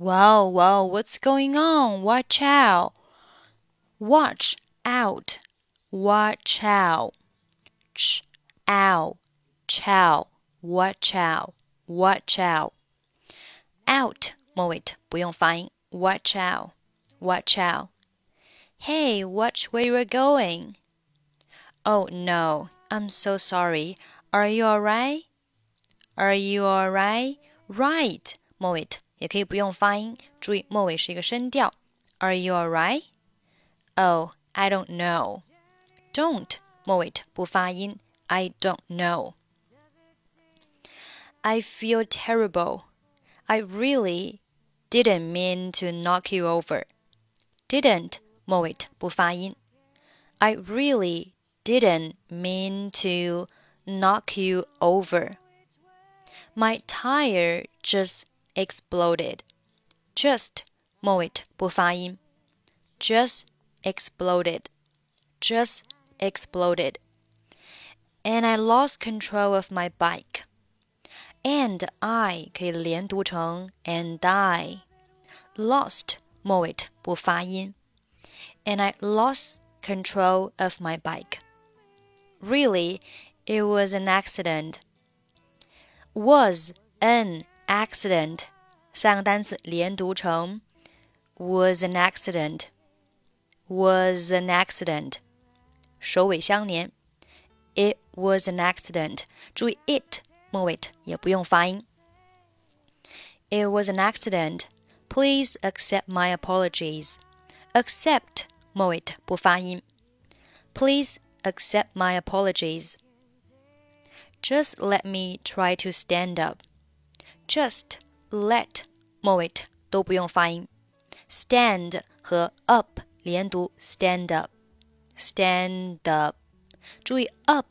Wow, wow, what's going on? Watch out. Watch out. Watch out. Ch out. Chow. Watch out. Watch out. Out 末尾不用发音。Watch out. Watch out. Hey, watch where you're going. Oh no, I'm so sorry. Are you alright? Are you alright? Right 末尾 也可以不用发音，注意末尾是一个声调。Are you alright? Oh, I don't know. Don't 末尾不发音。I don't know. I feel terrible. I really didn't mean to knock you over. Didn't 末尾不发音。I really didn't mean to knock you over. My tire just exploded. Just 末尾不发音。Just exploded. Just exploded. And I lost control of my bike. And I 可以连读成 and I. Lost 末尾不发音。And I lost control of my bike. Really, it was an accident. Was an accident 三个单词连读成 was an accident. Was an accident. 首尾相连。It was an accident. 注意 it 末尾也不用发音。It was an accident. Please accept my apologies. Accept 末尾不发音。Please accept my apologies. Just let me try to stand up. Just let 末尾都不用发音。Stand 和 up 连读，stand up，stand up。注意 up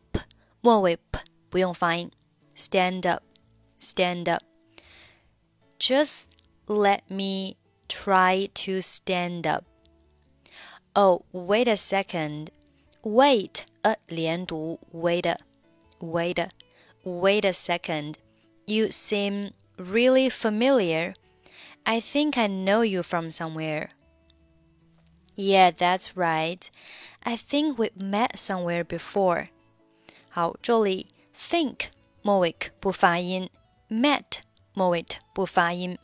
末尾 p 不用发音，stand up，stand up。Just let me try to stand up. Oh, wait a second. Wait 呃连读，wait wait wait a second. You seem really familiar. I think I know you from somewhere. Yeah, that's right. I think we met somewhere before. 好，这里 think 末尾不发音，met 末尾不发音。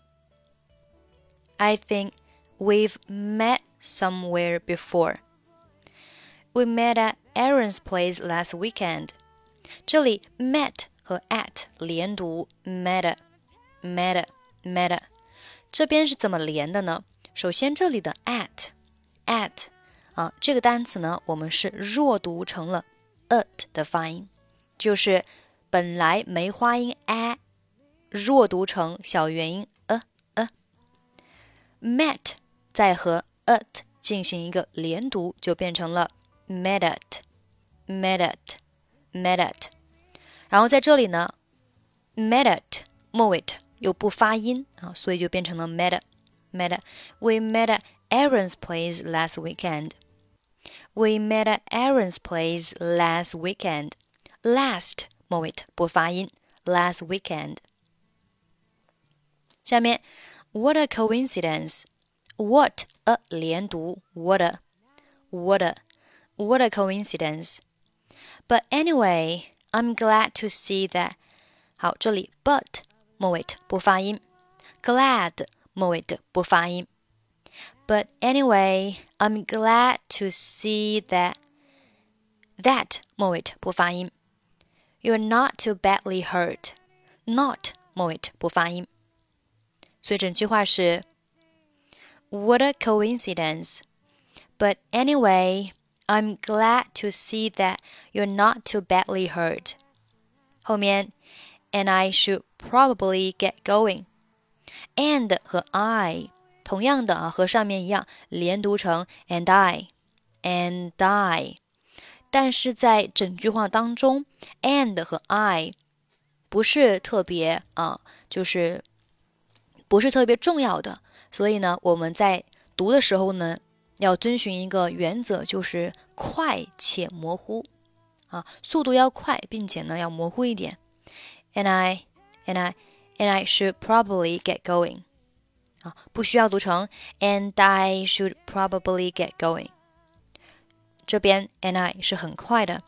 I think we've met somewhere before. We met at Aaron's place last weekend. 这里 met 和 at 连读，met met met。这边是怎么连的呢？首先，这里的 at at 啊，这个单词呢，我们是弱读成了 at 的发音，就是本来梅花音 a，弱读成小元音 a a。met 再和 at 进行一个连读，就变成了 met at met at met at。然后在这里呢，met at 末尾 又不发音啊，所以就变成了 met met。We met at Aaron's place last weekend. We met at Aaron's place last weekend. Last 末尾不发音，last weekend。下面，What a coincidence! What a 连读，What a What a What a coincidence! But anyway, I'm glad to see that. 好，这里 but 末尾不发音，glad 末尾不发音。but anyway, I'm glad to see that that 末尾不发音。You're not too badly hurt. Not 末尾不发音。所以整句话是 What a coincidence. But anyway, I'm glad to see that you're not too badly hurt. 后面 and I should probably get going. And 和 I 同样的啊，和上面一样，连读成 and I，and I。但是在整句话当中，and 和 I 不是特别啊，就是不是特别重要的。所以呢，我们在读的时候呢，要遵循一个原则，就是快且模糊啊，速度要快，并且呢要模糊一点。And I, and I and I should probably get going. 啊，不需要读成 and I should probably get going. 这边 and I 是很快的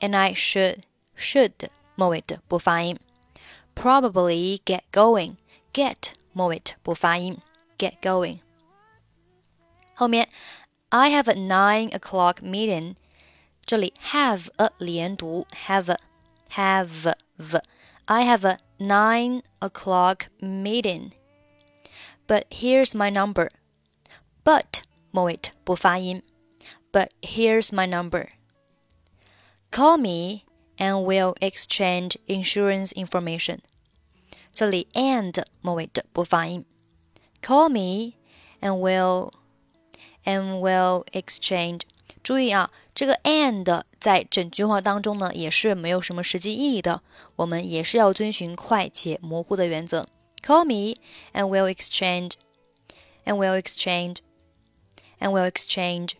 ，and I should should 末尾的不发音，probably get going get 末尾不发音. Get going. 后面 I have a nine o'clock meeting. 这里 have a 连读 have have a. I have a nine o'clock meeting. But here's my number. But 末尾不发音。But here's my number. Call me and we'll exchange insurance information. 这里 and 末尾的不发音。Call me and we'll and we'll exchange 注意啊，这个 and 在整句话当中呢，也是没有什么实际意义的。我们也是要遵循快且模糊的原则。Call me and we'll exchange, and we'll exchange, and we'll exchange.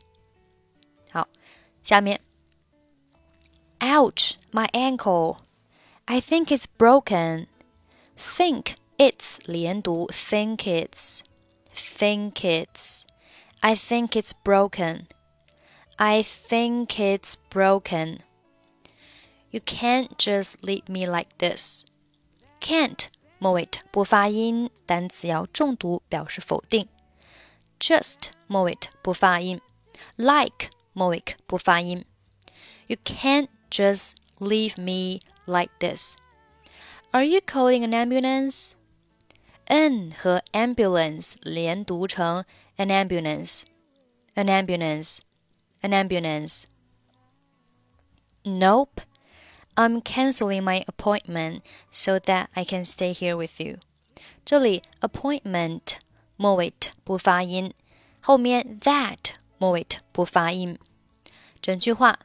好，下面，Ouch, my ankle. I think it's broken. Think it's 连读，think it's, think it's. I think it's broken. I think it's broken. You can't just leave me like this. Can't 末尾不发音，单词要重读表示否定。Just 末尾不发音，like 末尾不发音。You can't just leave me like this. Are you calling an ambulance? N 和 ambulance 连读成 an ambulance, an ambulance an ambulance. Nope. I'm canceling my appointment so that I can stay here with you. 这里 appointment 末尾不发音，后面 that 末尾不发音。整句话：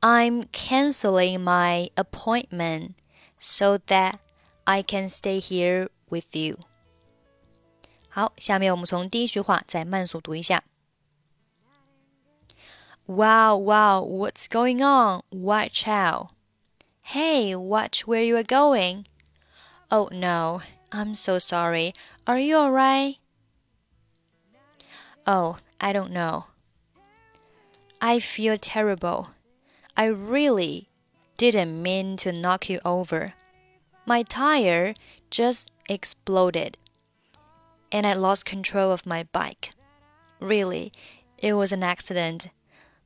I'm canceling my appointment so that I can stay here with you. 好，下面我们从第一句话再慢速读一下。 Wow, wow, what's going on? Watch out. Hey, watch where you are going. Oh no, I'm so sorry. Are you alright? Oh, I don't know. I feel terrible. I really didn't mean to knock you over. My tire just exploded and I lost control of my bike. Really, it was an accident.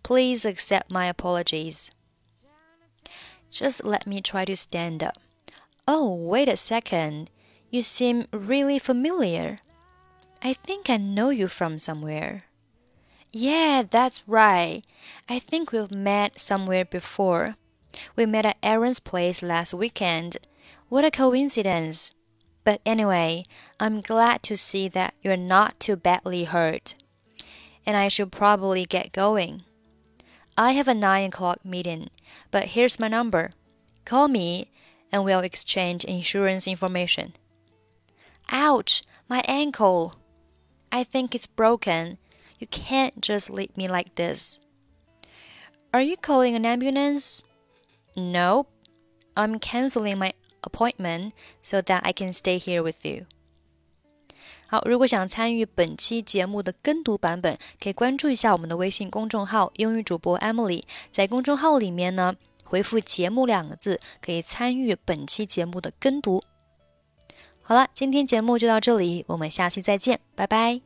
Please accept my apologies. Just let me try to stand up. Oh, wait a second. You seem really familiar. I think I know you from somewhere. Yeah, that's right. I think we've met somewhere before. We met at Aaron's place last weekend. What a coincidence. But anyway, I'm glad to see that you're not too badly hurt. And I should probably get going. I have a 9 o'clock meeting, but here's my number. Call me and we'll exchange insurance information. Ouch, my ankle. I think it's broken. You can't just leave me like this. Are you calling an ambulance? No, I'm canceling my appointment so that I can stay here with you. 好，如果想参与本期节目的跟读版本，可以关注一下我们的微信公众号“英语主播 Emily”。在公众号里面呢，回复“节目”两个字，可以参与本期节目的跟读。好了，今天节目就到这里，我们下期再见，拜拜。